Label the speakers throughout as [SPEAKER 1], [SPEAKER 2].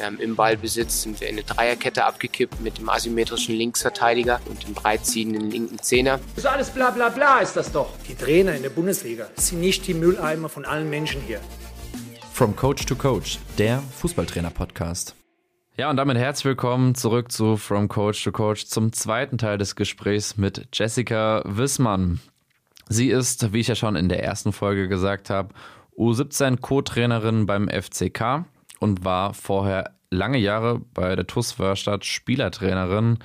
[SPEAKER 1] Ähm, Im Ballbesitz sind wir in eine Dreierkette abgekippt mit dem asymmetrischen Linksverteidiger und dem breitziehenden linken Zehner.
[SPEAKER 2] Das ist alles bla bla bla ist das doch.
[SPEAKER 3] Die Trainer in der Bundesliga sind nicht die Mülleimer von allen Menschen hier.
[SPEAKER 4] From Coach to Coach, der Fußballtrainer-Podcast. Ja, und damit herzlich willkommen zurück zu From Coach to Coach zum zweiten Teil des Gesprächs mit Jessica Wissmann. Sie ist, wie ich ja schon in der ersten Folge gesagt habe, U17 Co-Trainerin beim FCK und war vorher lange Jahre bei der TUS Wörstadt Spielertrainerin,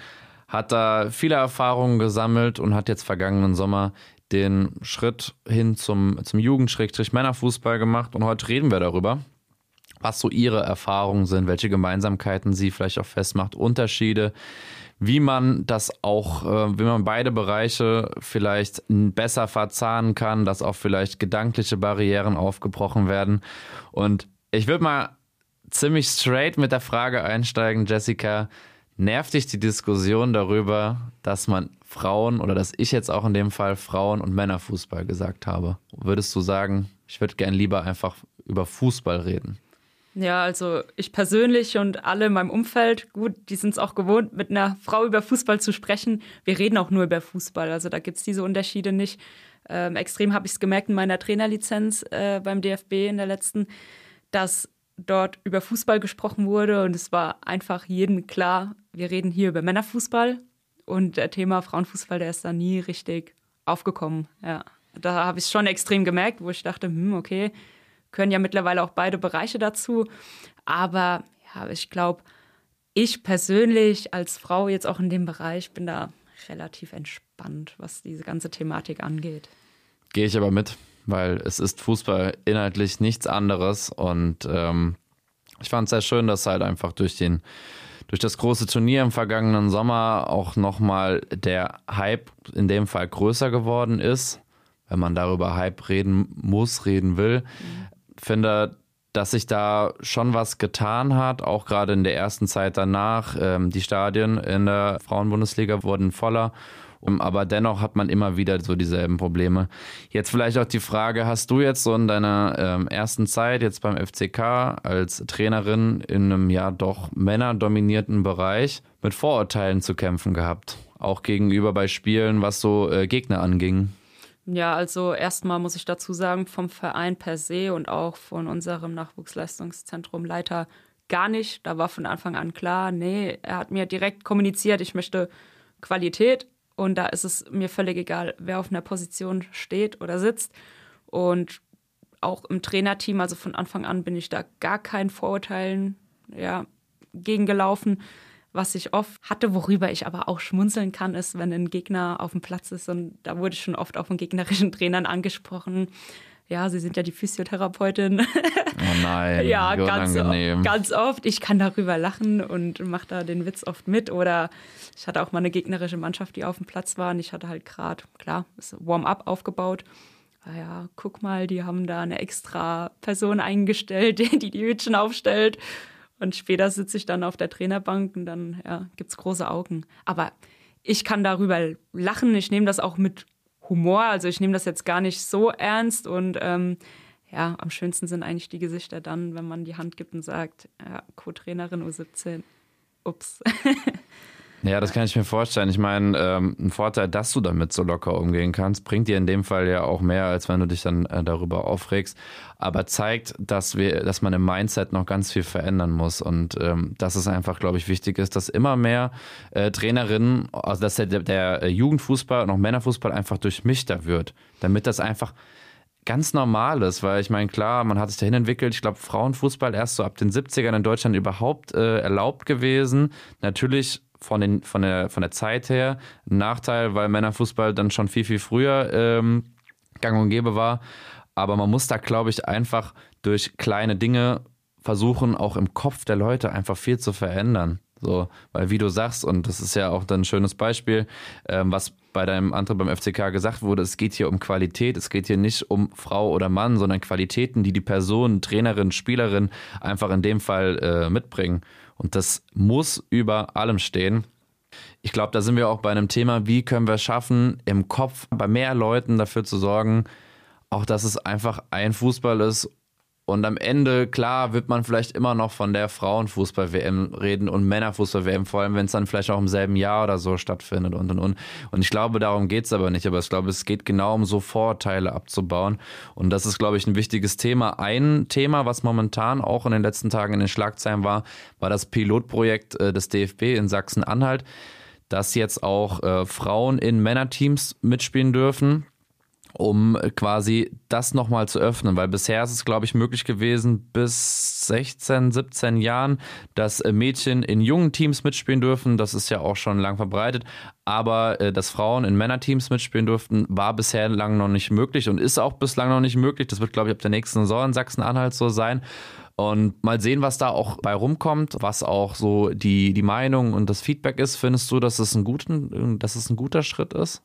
[SPEAKER 4] hat da viele Erfahrungen gesammelt und hat jetzt vergangenen Sommer den Schritt hin zum, zum Jugend-Männerfußball gemacht. Und heute reden wir darüber, was so ihre Erfahrungen sind, welche Gemeinsamkeiten sie vielleicht auch festmacht, Unterschiede, wie man das auch, äh, wie man beide Bereiche vielleicht besser verzahnen kann, dass auch vielleicht gedankliche Barrieren aufgebrochen werden. Und ich würde mal ziemlich straight mit der Frage einsteigen, Jessica. Nervt dich die Diskussion darüber, dass man Frauen oder dass ich jetzt auch in dem Fall Frauen- und Männerfußball gesagt habe? Würdest du sagen, ich würde gern lieber einfach über Fußball reden?
[SPEAKER 5] Ja, also ich persönlich und alle in meinem Umfeld, gut, die sind es auch gewohnt, mit einer Frau über Fußball zu sprechen. Wir reden auch nur über Fußball, also da gibt es diese Unterschiede nicht. Ähm, extrem habe ich es gemerkt in meiner Trainerlizenz äh, beim DFB in der letzten, dass dort über Fußball gesprochen wurde und es war einfach jedem klar, wir reden hier über Männerfußball und der Thema Frauenfußball, der ist da nie richtig aufgekommen. Ja, da habe ich es schon extrem gemerkt, wo ich dachte, hm, okay, können ja mittlerweile auch beide Bereiche dazu, aber ja, ich glaube, ich persönlich als Frau jetzt auch in dem Bereich bin da relativ entspannt, was diese ganze Thematik angeht.
[SPEAKER 4] Gehe ich aber mit weil es ist Fußball inhaltlich nichts anderes und ähm, ich fand es sehr schön, dass halt einfach durch den durch das große Turnier im vergangenen Sommer auch nochmal der Hype in dem Fall größer geworden ist, wenn man darüber Hype reden muss, reden will. Mhm. Finde, dass sich da schon was getan hat, auch gerade in der ersten Zeit danach. Ähm, die Stadien in der Frauenbundesliga wurden voller aber dennoch hat man immer wieder so dieselben Probleme. Jetzt vielleicht auch die Frage, hast du jetzt so in deiner ähm, ersten Zeit jetzt beim FCK als Trainerin in einem ja doch männerdominierten Bereich mit Vorurteilen zu kämpfen gehabt? Auch gegenüber bei Spielen, was so äh, Gegner anging?
[SPEAKER 5] Ja, also erstmal muss ich dazu sagen, vom Verein per se und auch von unserem Nachwuchsleistungszentrum Leiter gar nicht. Da war von Anfang an klar, nee, er hat mir direkt kommuniziert, ich möchte Qualität und da ist es mir völlig egal, wer auf einer Position steht oder sitzt. Und auch im Trainerteam, also von Anfang an bin ich da gar keinen Vorurteilen ja, gegengelaufen. Was ich oft hatte, worüber ich aber auch schmunzeln kann, ist, wenn ein Gegner auf dem Platz ist und da wurde ich schon oft auch von gegnerischen Trainern angesprochen ja, Sie sind ja die Physiotherapeutin.
[SPEAKER 4] Oh nein,
[SPEAKER 5] ja, ganz, ganz oft. Ich kann darüber lachen und mache da den Witz oft mit. Oder ich hatte auch mal eine gegnerische Mannschaft, die auf dem Platz war und ich hatte halt gerade, klar, Warm-up aufgebaut. Ja, guck mal, die haben da eine extra Person eingestellt, die die Hütchen aufstellt. Und später sitze ich dann auf der Trainerbank und dann ja, gibt es große Augen. Aber ich kann darüber lachen. Ich nehme das auch mit Humor. Also ich nehme das jetzt gar nicht so ernst und ähm, ja, am schönsten sind eigentlich die Gesichter dann, wenn man die Hand gibt und sagt, ja, Co-Trainerin U17, ups.
[SPEAKER 4] Ja, das kann ich mir vorstellen. Ich meine, ähm, ein Vorteil, dass du damit so locker umgehen kannst, bringt dir in dem Fall ja auch mehr, als wenn du dich dann äh, darüber aufregst. Aber zeigt, dass wir, dass man im Mindset noch ganz viel verändern muss und ähm, dass es einfach, glaube ich, wichtig ist, dass immer mehr äh, Trainerinnen, also dass der, der Jugendfußball und auch Männerfußball einfach durchmischter wird, damit das einfach ganz normal ist, weil ich meine, klar, man hat sich dahin entwickelt. Ich glaube, Frauenfußball erst so ab den 70ern in Deutschland überhaupt äh, erlaubt gewesen. Natürlich von, den, von, der, von der Zeit her ein Nachteil, weil Männerfußball dann schon viel, viel früher ähm, gang und gäbe war. Aber man muss da, glaube ich, einfach durch kleine Dinge versuchen, auch im Kopf der Leute einfach viel zu verändern. So, weil wie du sagst, und das ist ja auch dann ein schönes Beispiel, ähm, was bei deinem Antritt beim FCK gesagt wurde, es geht hier um Qualität, es geht hier nicht um Frau oder Mann, sondern Qualitäten, die die Person, Trainerin, Spielerin einfach in dem Fall äh, mitbringen. Und das muss über allem stehen. Ich glaube, da sind wir auch bei einem Thema, wie können wir es schaffen, im Kopf bei mehr Leuten dafür zu sorgen, auch dass es einfach ein Fußball ist Und am Ende, klar, wird man vielleicht immer noch von der Frauenfußball-WM reden und Männerfußball-WM, vor allem wenn es dann vielleicht auch im selben Jahr oder so stattfindet und und und. Und ich glaube, darum geht es aber nicht. Aber ich glaube, es geht genau um so Vorteile abzubauen. Und das ist, glaube ich, ein wichtiges Thema. Ein Thema, was momentan auch in den letzten Tagen in den Schlagzeilen war, war das Pilotprojekt äh, des DFB in Sachsen-Anhalt, dass jetzt auch äh, Frauen in Männerteams mitspielen dürfen um quasi das nochmal zu öffnen, weil bisher ist es, glaube ich, möglich gewesen, bis 16, 17 Jahren, dass äh, Mädchen in jungen Teams mitspielen dürfen. Das ist ja auch schon lang verbreitet. Aber äh, dass Frauen in Männerteams mitspielen durften, war bisher lang noch nicht möglich und ist auch bislang noch nicht möglich. Das wird, glaube ich, ab der nächsten Saison in Sachsen-Anhalt so sein. Und mal sehen, was da auch bei rumkommt, was auch so die, die Meinung und das Feedback ist. Findest du, dass es ein, guten, dass es ein guter Schritt ist?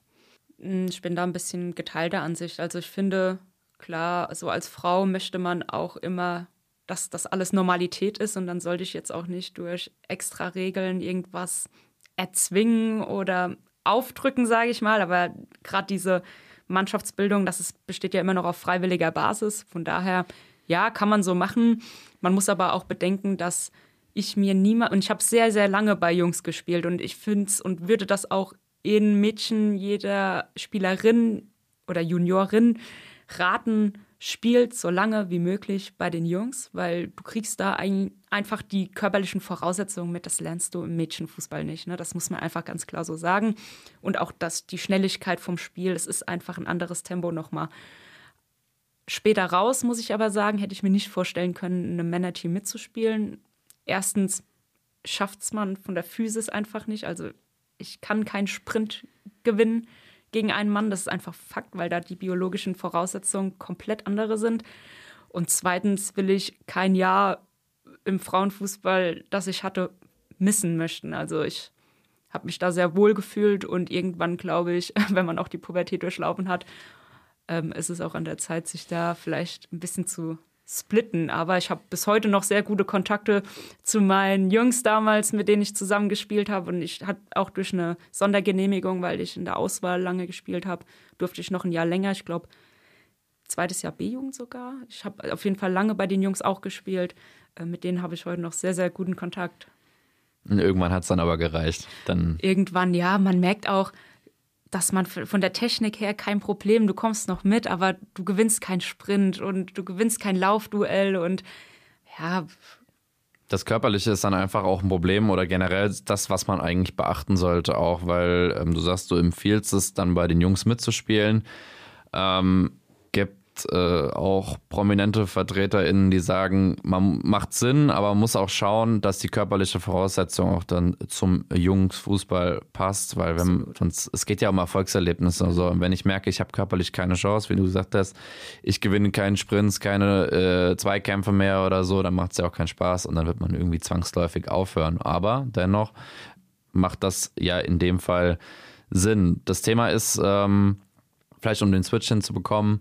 [SPEAKER 5] Hm, ich bin da ein bisschen geteilter Ansicht. Also ich finde, klar, so als Frau möchte man auch immer, dass das alles Normalität ist und dann sollte ich jetzt auch nicht durch extra Regeln irgendwas erzwingen oder aufdrücken, sage ich mal. Aber gerade diese Mannschaftsbildung, das ist, besteht ja immer noch auf freiwilliger Basis. Von daher, ja, kann man so machen. Man muss aber auch bedenken, dass ich mir niemand, und ich habe sehr, sehr lange bei Jungs gespielt und ich finde es und würde das auch jeden Mädchen, jeder Spielerin oder Juniorin raten, spielt so lange wie möglich bei den Jungs, weil du kriegst da ein, einfach die körperlichen Voraussetzungen mit, das lernst du im Mädchenfußball nicht. Ne? Das muss man einfach ganz klar so sagen. Und auch das, die Schnelligkeit vom Spiel, es ist einfach ein anderes Tempo nochmal. Später raus, muss ich aber sagen, hätte ich mir nicht vorstellen können, in einem Männerteam mitzuspielen. Erstens schafft es man von der Physis einfach nicht. Also ich kann keinen Sprint gewinnen gegen einen Mann. Das ist einfach Fakt, weil da die biologischen Voraussetzungen komplett andere sind. Und zweitens will ich kein Jahr im Frauenfußball, das ich hatte, missen möchten. Also ich habe mich da sehr wohl gefühlt und irgendwann glaube ich, wenn man auch die Pubertät durchlaufen hat, ähm, ist es auch an der Zeit, sich da vielleicht ein bisschen zu splitten. Aber ich habe bis heute noch sehr gute Kontakte zu meinen Jungs damals, mit denen ich zusammen gespielt habe. Und ich hatte auch durch eine Sondergenehmigung, weil ich in der Auswahl lange gespielt habe, durfte ich noch ein Jahr länger. Ich glaube, zweites Jahr B-Jugend sogar. Ich habe auf jeden Fall lange bei den Jungs auch gespielt. Äh, mit denen habe ich heute noch sehr, sehr guten Kontakt.
[SPEAKER 4] Irgendwann hat es dann aber gereicht. Dann
[SPEAKER 5] Irgendwann, ja. Man merkt auch, dass man von der Technik her kein Problem, du kommst noch mit, aber du gewinnst keinen Sprint und du gewinnst kein Laufduell und ja.
[SPEAKER 4] Das Körperliche ist dann einfach auch ein Problem oder generell das, was man eigentlich beachten sollte, auch weil ähm, du sagst, du empfiehlst es dann bei den Jungs mitzuspielen. Ähm, gibt äh, auch prominente VertreterInnen, die sagen, man macht Sinn, aber man muss auch schauen, dass die körperliche Voraussetzung auch dann zum Jungsfußball passt, weil wenn sonst, es geht ja um Erfolgserlebnisse. Also wenn ich merke, ich habe körperlich keine Chance, wie du gesagt hast, ich gewinne keinen Sprints, keine äh, Zweikämpfe mehr oder so, dann macht es ja auch keinen Spaß und dann wird man irgendwie zwangsläufig aufhören. Aber dennoch macht das ja in dem Fall Sinn. Das Thema ist, ähm, vielleicht um den Switch hinzubekommen,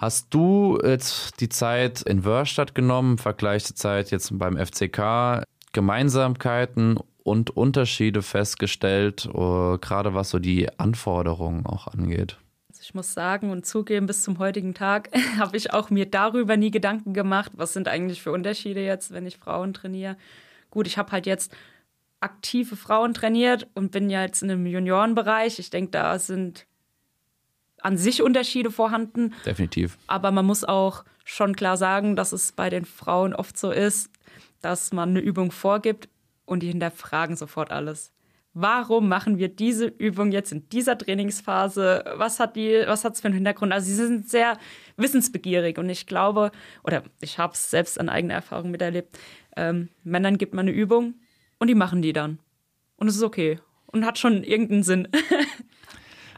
[SPEAKER 4] Hast du jetzt die Zeit in Wörstadt genommen, Vergleich zur Zeit jetzt beim FCK, Gemeinsamkeiten und Unterschiede festgestellt, uh, gerade was so die Anforderungen auch angeht?
[SPEAKER 5] Also ich muss sagen und zugeben, bis zum heutigen Tag habe ich auch mir darüber nie Gedanken gemacht, was sind eigentlich für Unterschiede jetzt, wenn ich Frauen trainiere. Gut, ich habe halt jetzt aktive Frauen trainiert und bin ja jetzt in einem Juniorenbereich. Ich denke, da sind an sich Unterschiede vorhanden.
[SPEAKER 4] Definitiv.
[SPEAKER 5] Aber man muss auch schon klar sagen, dass es bei den Frauen oft so ist, dass man eine Übung vorgibt und die hinterfragen sofort alles. Warum machen wir diese Übung jetzt in dieser Trainingsphase? Was hat die, was hat es für einen Hintergrund? Also sie sind sehr wissensbegierig und ich glaube, oder ich habe es selbst an eigener Erfahrung miterlebt, ähm, Männern gibt man eine Übung und die machen die dann. Und es ist okay und hat schon irgendeinen Sinn.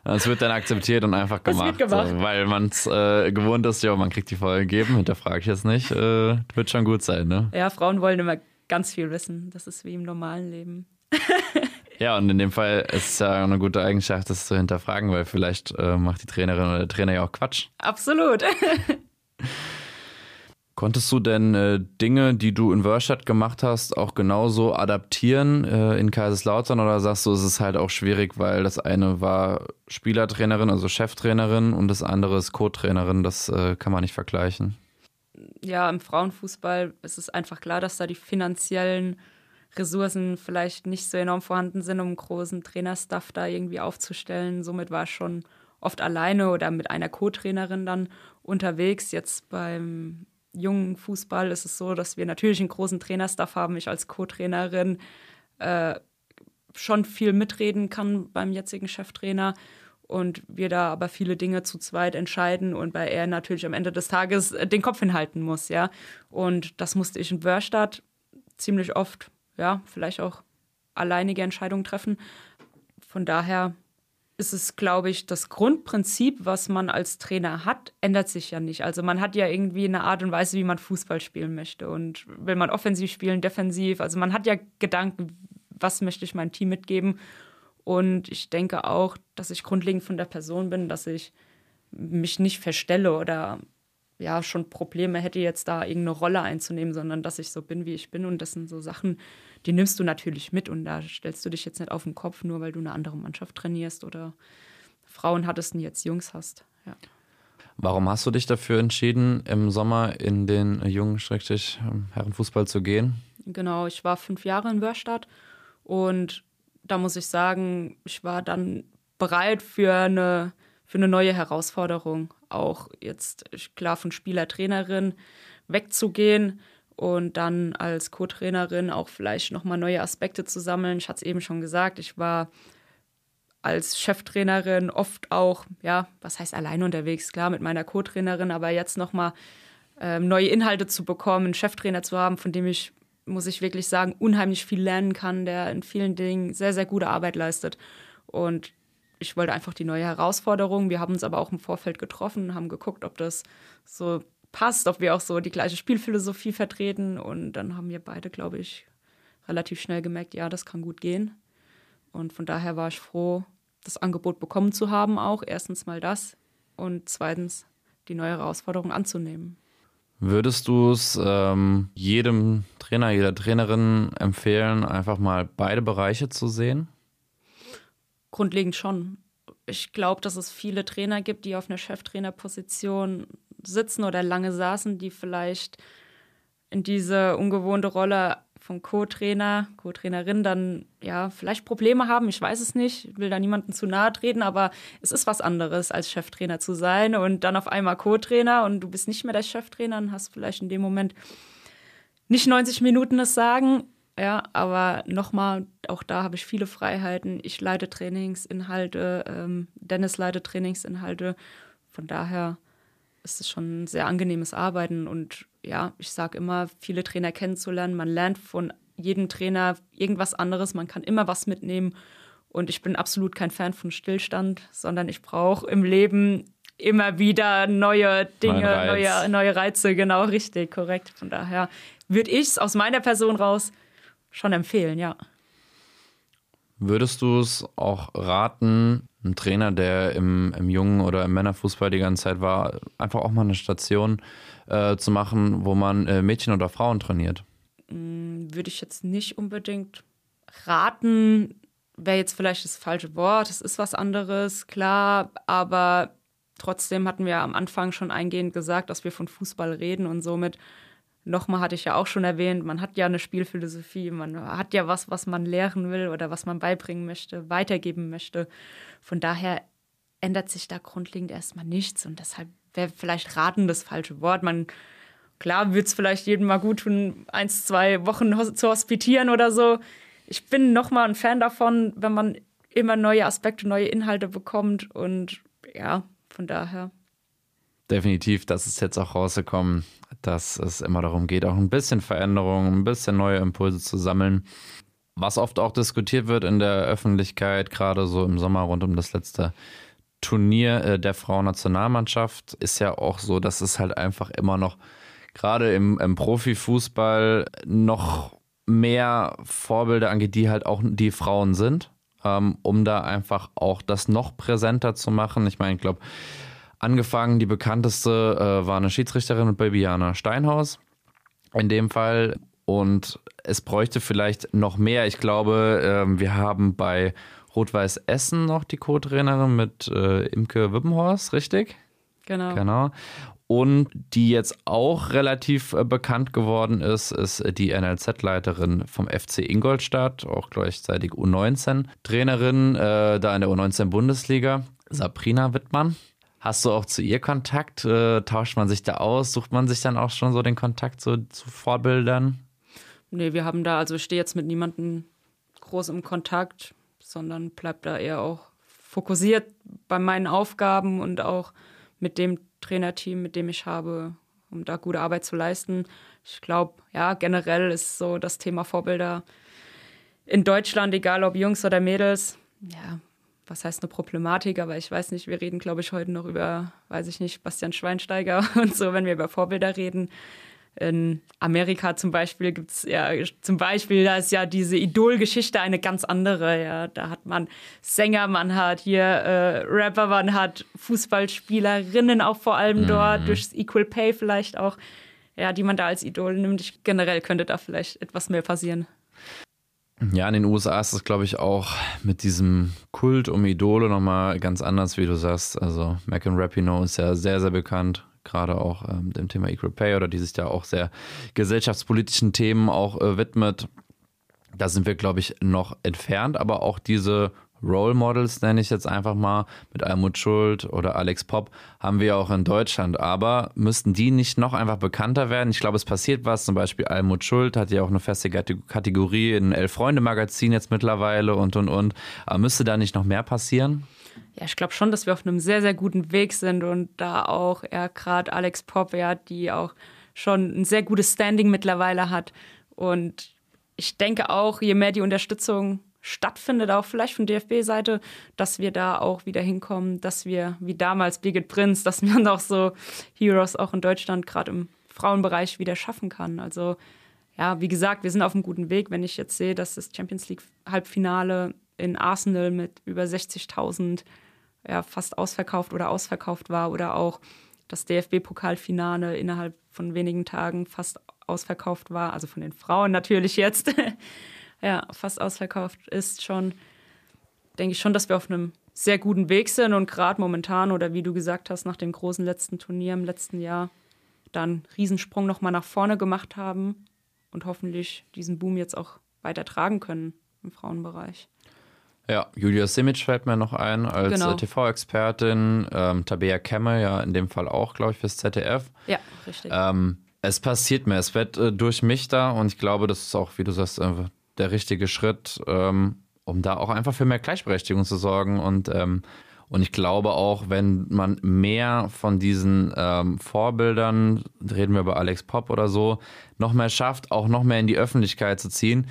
[SPEAKER 4] Es wird dann akzeptiert und einfach gemacht. gemacht. So, weil man es äh, gewohnt ist, ja, man kriegt die Folge gegeben, hinterfrage ich jetzt nicht. Äh, wird schon gut sein, ne?
[SPEAKER 5] Ja, Frauen wollen immer ganz viel wissen. Das ist wie im normalen Leben.
[SPEAKER 4] ja, und in dem Fall ist es ja eine gute Eigenschaft, das zu hinterfragen, weil vielleicht äh, macht die Trainerin oder der Trainer ja auch Quatsch.
[SPEAKER 5] Absolut.
[SPEAKER 4] Konntest du denn äh, Dinge, die du in Wörstadt gemacht hast, auch genauso adaptieren äh, in Kaiserslautern oder sagst du, es ist halt auch schwierig, weil das eine war Spielertrainerin, also Cheftrainerin und das andere ist Co-Trainerin, das äh, kann man nicht vergleichen?
[SPEAKER 5] ja, im Frauenfußball ist es einfach klar, dass da die finanziellen Ressourcen vielleicht nicht so enorm vorhanden sind, um einen großen Trainerstaff da irgendwie aufzustellen. Somit war ich schon oft alleine oder mit einer Co-Trainerin dann unterwegs. Jetzt beim jungen Fußball ist es so, dass wir natürlich einen großen Trainerstaff haben. Ich als Co-Trainerin äh, schon viel mitreden kann beim jetzigen Cheftrainer und wir da aber viele Dinge zu zweit entscheiden und bei er natürlich am Ende des Tages den Kopf hinhalten muss, ja. Und das musste ich in Wörstadt ziemlich oft ja, vielleicht auch alleinige Entscheidungen treffen. Von daher ist es, glaube ich, das Grundprinzip, was man als Trainer hat, ändert sich ja nicht. Also man hat ja irgendwie eine Art und Weise, wie man Fußball spielen möchte. Und will man offensiv spielen, defensiv. Also man hat ja Gedanken, was möchte ich meinem Team mitgeben. Und ich denke auch, dass ich grundlegend von der Person bin, dass ich mich nicht verstelle oder ja schon Probleme hätte, jetzt da irgendeine Rolle einzunehmen, sondern dass ich so bin, wie ich bin. Und das sind so Sachen, die nimmst du natürlich mit. Und da stellst du dich jetzt nicht auf den Kopf, nur weil du eine andere Mannschaft trainierst oder Frauen hattest und jetzt Jungs hast. Ja.
[SPEAKER 4] Warum hast du dich dafür entschieden, im Sommer in den jungen ähm, Herrenfußball zu gehen?
[SPEAKER 5] Genau, ich war fünf Jahre in Wörstadt und da muss ich sagen, ich war dann bereit für eine für eine neue Herausforderung. Auch jetzt klar von Spieler, Trainerin wegzugehen und dann als Co-Trainerin auch vielleicht nochmal neue Aspekte zu sammeln. Ich hatte es eben schon gesagt, ich war als Cheftrainerin oft auch, ja, was heißt allein unterwegs, klar, mit meiner Co-Trainerin, aber jetzt nochmal ähm, neue Inhalte zu bekommen, einen Cheftrainer zu haben, von dem ich, muss ich wirklich sagen, unheimlich viel lernen kann, der in vielen Dingen sehr, sehr gute Arbeit leistet. Und ich wollte einfach die neue Herausforderung. Wir haben uns aber auch im Vorfeld getroffen, haben geguckt, ob das so passt, ob wir auch so die gleiche Spielphilosophie vertreten. Und dann haben wir beide, glaube ich, relativ schnell gemerkt, ja, das kann gut gehen. Und von daher war ich froh, das Angebot bekommen zu haben, auch erstens mal das und zweitens die neue Herausforderung anzunehmen.
[SPEAKER 4] Würdest du es ähm, jedem Trainer, jeder Trainerin empfehlen, einfach mal beide Bereiche zu sehen?
[SPEAKER 5] Grundlegend schon. Ich glaube, dass es viele Trainer gibt, die auf einer Cheftrainerposition sitzen oder lange saßen, die vielleicht in diese ungewohnte Rolle von Co-Trainer, Co-Trainerin dann ja vielleicht Probleme haben. Ich weiß es nicht, ich will da niemandem zu nahe treten, aber es ist was anderes, als Cheftrainer zu sein und dann auf einmal Co-Trainer und du bist nicht mehr der Cheftrainer und hast vielleicht in dem Moment nicht 90 Minuten das Sagen. Ja, aber nochmal, auch da habe ich viele Freiheiten. Ich leite Trainingsinhalte, ähm, Dennis leitet Trainingsinhalte. Von daher ist es schon ein sehr angenehmes Arbeiten. Und ja, ich sage immer, viele Trainer kennenzulernen. Man lernt von jedem Trainer irgendwas anderes. Man kann immer was mitnehmen. Und ich bin absolut kein Fan von Stillstand, sondern ich brauche im Leben immer wieder neue Dinge, neue, neue Reize. Genau, richtig, korrekt. Von daher würde ich es aus meiner Person raus schon empfehlen, ja.
[SPEAKER 4] Würdest du es auch raten, ein Trainer, der im, im Jungen- oder im Männerfußball die ganze Zeit war, einfach auch mal eine Station äh, zu machen, wo man äh, Mädchen oder Frauen trainiert?
[SPEAKER 5] Mm, würde ich jetzt nicht unbedingt raten, wäre jetzt vielleicht das falsche Wort, es ist was anderes, klar, aber trotzdem hatten wir am Anfang schon eingehend gesagt, dass wir von Fußball reden und somit nochmal hatte ich ja auch schon erwähnt, man hat ja eine Spielphilosophie, man hat ja was, was man lehren will oder was man beibringen möchte, weitergeben möchte. Von daher ändert sich da grundlegend erstmal nichts und deshalb wäre vielleicht raten das falsche Wort. Man, klar würde es vielleicht jedem mal gut tun, eins, zwei Wochen zu hospitieren oder so. Ich bin nochmal ein Fan davon, wenn man immer neue Aspekte, neue Inhalte bekommt und ja, von daher
[SPEAKER 4] definitiv, das ist jetzt auch rausgekommen, dass es immer darum geht, auch ein bisschen Veränderung, ein bisschen neue Impulse zu sammeln. Was oft auch diskutiert wird in der Öffentlichkeit, gerade so im Sommer rund um das letzte Turnier äh, der Frauennationalmannschaft, ist ja auch so, dass es halt einfach immer noch, gerade im, im Profifußball, noch mehr Vorbilder angeht, die halt auch die Frauen sind, ähm, um da einfach auch das noch präsenter zu machen. Ich meine, ich glaube, Angefangen, die bekannteste äh, war eine Schiedsrichterin mit Babyana Steinhaus. In dem Fall. Und es bräuchte vielleicht noch mehr. Ich glaube, äh, wir haben bei Rot-Weiß Essen noch die Co-Trainerin mit äh, Imke Wippenhorst, richtig?
[SPEAKER 5] Genau.
[SPEAKER 4] Genau. Und die jetzt auch relativ äh, bekannt geworden ist, ist die NLZ-Leiterin vom FC Ingolstadt, auch gleichzeitig U19-Trainerin, äh, da in der U19-Bundesliga, Sabrina Wittmann. Hast du auch zu ihr Kontakt? Äh, tauscht man sich da aus? Sucht man sich dann auch schon so den Kontakt so, zu Vorbildern?
[SPEAKER 5] Nee, wir haben da, also ich stehe jetzt mit niemandem groß im Kontakt, sondern bleib da eher auch fokussiert bei meinen Aufgaben und auch mit dem Trainerteam, mit dem ich habe, um da gute Arbeit zu leisten. Ich glaube, ja, generell ist so das Thema Vorbilder in Deutschland, egal ob Jungs oder Mädels, ja, was heißt eine Problematik, aber ich weiß nicht, wir reden, glaube ich, heute noch über, weiß ich nicht, Bastian Schweinsteiger und so, wenn wir über Vorbilder reden. In Amerika zum Beispiel gibt es ja, zum Beispiel, da ist ja diese Idol-Geschichte eine ganz andere. Ja, da hat man Sänger, man hat hier äh, Rapper, man hat Fußballspielerinnen auch vor allem mhm. dort, durchs Equal Pay vielleicht auch, ja, die man da als Idol nimmt. Ich, generell könnte da vielleicht etwas mehr passieren.
[SPEAKER 4] Ja, in den USA ist das, glaube ich, auch mit diesem Kult um Idole nochmal ganz anders, wie du sagst. Also Megan Rapinoe ist ja sehr, sehr bekannt gerade auch ähm, dem Thema Equal Pay oder die sich da auch sehr gesellschaftspolitischen Themen auch äh, widmet. Da sind wir, glaube ich, noch entfernt, aber auch diese Role Models, nenne ich jetzt einfach mal, mit Almut Schuld oder Alex Pop, haben wir auch in Deutschland. Aber müssten die nicht noch einfach bekannter werden? Ich glaube, es passiert was. Zum Beispiel Almut Schuld hat ja auch eine feste Kategorie in Elf-Freunde-Magazin jetzt mittlerweile und, und, und. Aber müsste da nicht noch mehr passieren?
[SPEAKER 5] ja, ich glaube schon, dass wir auf einem sehr, sehr guten Weg sind und da auch ja, gerade Alex Pop, ja, die auch schon ein sehr gutes Standing mittlerweile hat. Und ich denke auch, je mehr die Unterstützung stattfindet, auch vielleicht von DFB-Seite, dass wir da auch wieder hinkommen, dass wir wie damals Birgit Prinz, dass man auch so Heroes auch in Deutschland gerade im Frauenbereich wieder schaffen kann. Also ja, wie gesagt, wir sind auf einem guten Weg. Wenn ich jetzt sehe, dass das Champions League Halbfinale in Arsenal mit über 60.000 ja, fast ausverkauft oder ausverkauft war oder auch das DFB-Pokalfinale innerhalb von wenigen Tagen fast ausverkauft war, also von den Frauen natürlich jetzt, ja, fast ausverkauft ist schon, denke ich schon, dass wir auf einem sehr guten Weg sind und gerade momentan oder wie du gesagt hast, nach dem großen letzten Turnier im letzten Jahr dann einen Riesensprung nochmal nach vorne gemacht haben und hoffentlich diesen Boom jetzt auch weiter tragen können im Frauenbereich.
[SPEAKER 4] Ja, Julia Simic fällt mir noch ein als
[SPEAKER 5] Genau.
[SPEAKER 4] äh, TV-Expertin. Ähm, Tabea Kemme ja in dem Fall auch, glaube ich, fürs ZDF.
[SPEAKER 5] Ja, richtig.
[SPEAKER 4] Ähm, es passiert mehr. Es wird äh, durch mich da und ich glaube, das ist auch, wie du sagst, einfach der richtige Schritt, ähm, um da auch einfach für mehr Gleichberechtigung zu sorgen. Und, ähm, und ich glaube auch, wenn man mehr von diesen ähm, Vorbildern, reden wir über Alex Pop oder so, noch mehr schafft, auch noch mehr in die Öffentlichkeit zu ziehen,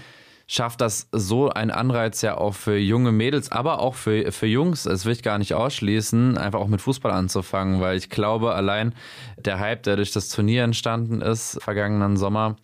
[SPEAKER 4] schafft das so einen Anreiz ja auch für junge Mädels, aber auch für, für Jungs, das will ich gar nicht ausschließen, einfach auch mit Fußball anzufangen, weil ich glaube, allein der Hype, der durch das Turnier entstanden ist, vergangenen Sommer,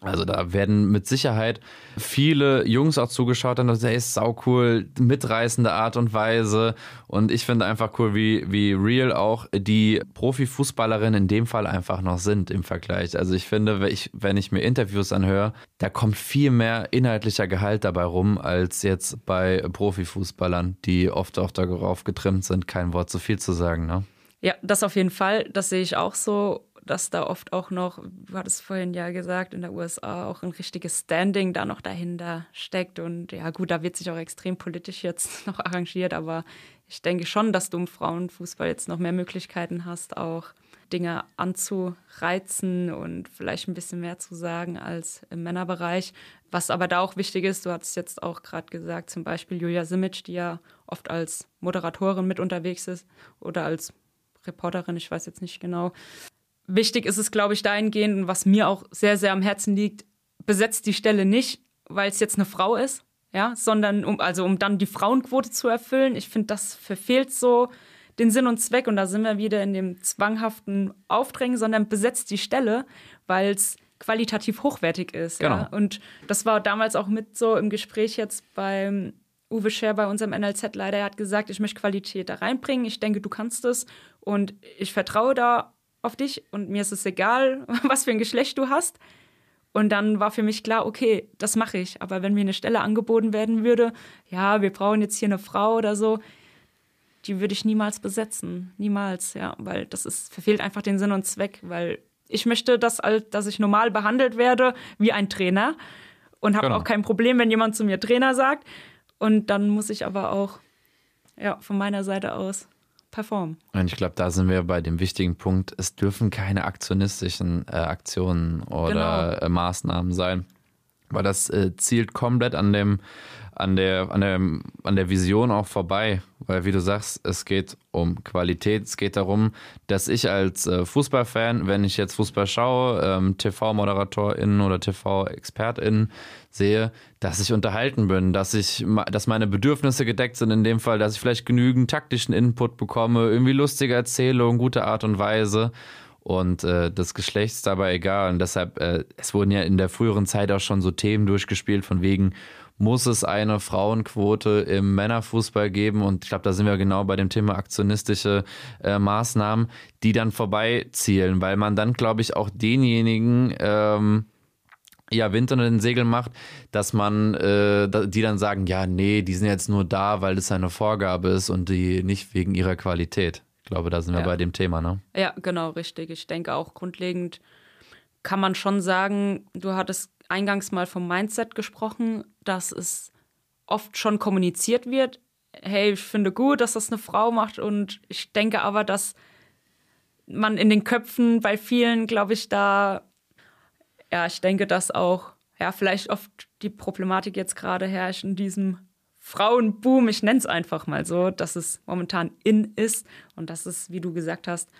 [SPEAKER 4] also da werden mit Sicherheit viele Jungs auch zugeschaut haben, das ist sau cool, mitreißende Art und Weise. Und ich finde einfach cool, wie, wie real auch die Profifußballerinnen in dem Fall einfach noch sind im Vergleich. Also ich finde, wenn ich, wenn ich mir Interviews anhöre, da kommt viel mehr inhaltlicher Gehalt dabei rum, als jetzt bei Profifußballern, die oft auch darauf getrimmt sind, kein Wort zu viel zu sagen. Ne?
[SPEAKER 5] Ja, das auf jeden Fall. Das sehe ich auch so, dass da oft auch noch, du hattest vorhin ja gesagt, in der USA auch ein richtiges Standing da noch dahinter steckt. Und ja, gut, da wird sich auch extrem politisch jetzt noch arrangiert, aber ich denke schon, dass du im Frauenfußball jetzt noch mehr Möglichkeiten hast, auch Dinge anzureizen und vielleicht ein bisschen mehr zu sagen als im Männerbereich. Was aber da auch wichtig ist, du hast jetzt auch gerade gesagt, zum Beispiel Julia Simic, die ja oft als Moderatorin mit unterwegs ist oder als Reporterin, ich weiß jetzt nicht genau. Wichtig ist es, glaube ich, dahingehend, und was mir auch sehr, sehr am Herzen liegt, besetzt die Stelle nicht, weil es jetzt eine Frau ist, ja, sondern um, also um dann die Frauenquote zu erfüllen. Ich finde, das verfehlt so den Sinn und Zweck und da sind wir wieder in dem zwanghaften Aufdrängen, sondern besetzt die Stelle, weil es qualitativ hochwertig ist.
[SPEAKER 4] Genau.
[SPEAKER 5] Ja? Und das war damals auch mit so im Gespräch jetzt beim Uwe Scher bei unserem NLZ leider. Er hat gesagt, ich möchte Qualität da reinbringen. Ich denke, du kannst es und ich vertraue da auf dich und mir ist es egal, was für ein Geschlecht du hast. Und dann war für mich klar, okay, das mache ich. Aber wenn mir eine Stelle angeboten werden würde, ja, wir brauchen jetzt hier eine Frau oder so, die würde ich niemals besetzen. Niemals, ja, weil das ist, verfehlt einfach den Sinn und Zweck, weil ich möchte, dass, dass ich normal behandelt werde wie ein Trainer und habe genau. auch kein Problem, wenn jemand zu mir Trainer sagt. Und dann muss ich aber auch ja, von meiner Seite aus performen.
[SPEAKER 4] Und ich glaube, da sind wir bei dem wichtigen Punkt, es dürfen keine aktionistischen äh, Aktionen oder genau. äh, Maßnahmen sein. Weil das äh, zielt komplett an dem an der, an, der, an der Vision auch vorbei, weil wie du sagst, es geht um Qualität, es geht darum, dass ich als äh, Fußballfan, wenn ich jetzt Fußball schaue, ähm, TV-ModeratorInnen oder TV-ExpertInnen sehe, dass ich unterhalten bin, dass ich, dass meine Bedürfnisse gedeckt sind, in dem Fall, dass ich vielleicht genügend taktischen Input bekomme, irgendwie lustige Erzählungen, gute Art und Weise und äh, das Geschlecht ist dabei egal. Und deshalb, äh, es wurden ja in der früheren Zeit auch schon so Themen durchgespielt, von wegen, muss es eine Frauenquote im Männerfußball geben. Und ich glaube, da sind wir genau bei dem Thema aktionistische äh, Maßnahmen, die dann vorbeizielen, weil man dann, glaube ich, auch denjenigen ähm, ja, Wind unter den Segeln macht, dass man, äh, die dann sagen, ja, nee, die sind jetzt nur da, weil das eine Vorgabe ist und die nicht wegen ihrer Qualität. Ich glaube, da sind wir ja. bei dem Thema, ne?
[SPEAKER 5] Ja, genau, richtig. Ich denke auch grundlegend kann man schon sagen, du hattest eingangs mal vom Mindset gesprochen, dass es oft schon kommuniziert wird. Hey, ich finde gut, dass das eine Frau macht und ich denke aber, dass man in den Köpfen bei vielen, glaube ich, da, ja, ich denke, dass auch, ja, vielleicht oft die Problematik jetzt gerade herrscht in diesem Frauenboom, ich nenne es einfach mal so, dass es momentan in ist und dass es, wie du gesagt hast,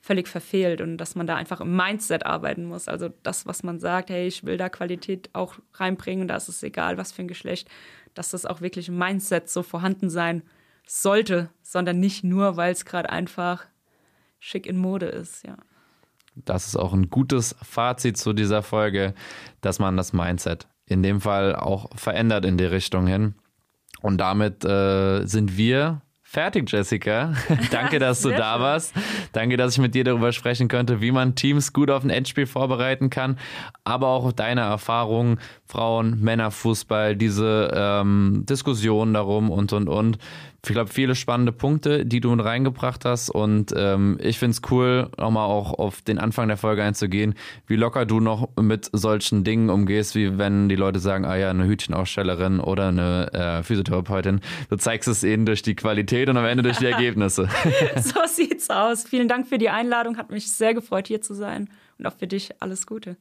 [SPEAKER 5] völlig verfehlt und dass man da einfach im Mindset arbeiten muss. Also das, was man sagt, hey, ich will da Qualität auch reinbringen, da ist es egal, was für ein Geschlecht, dass das auch wirklich im Mindset so vorhanden sein sollte, sondern nicht nur, weil es gerade einfach schick in Mode ist, ja.
[SPEAKER 4] Das ist auch ein gutes Fazit zu dieser Folge, dass man das Mindset in dem Fall auch verändert in die Richtung hin. Und damit äh, sind wir fertig, Jessica. Danke, dass du da warst. Danke, dass ich mit dir darüber sprechen konnte, wie man Teams gut auf ein Endspiel vorbereiten kann, aber auch deine Erfahrungen, Frauen, Männer, Fußball, diese ähm, Diskussion darum und und und ich glaube, viele spannende Punkte, die du reingebracht hast. Und ähm, ich finde es cool, nochmal auch auf den Anfang der Folge einzugehen, wie locker du noch mit solchen Dingen umgehst, wie wenn die Leute sagen, ah ja, eine Hütchenausstellerin oder eine äh, Physiotherapeutin. Du zeigst es ihnen durch die Qualität und am Ende durch die Ergebnisse.
[SPEAKER 5] so sieht's aus. Vielen Dank für die Einladung. Hat mich sehr gefreut, hier zu sein. Und auch für dich alles Gute.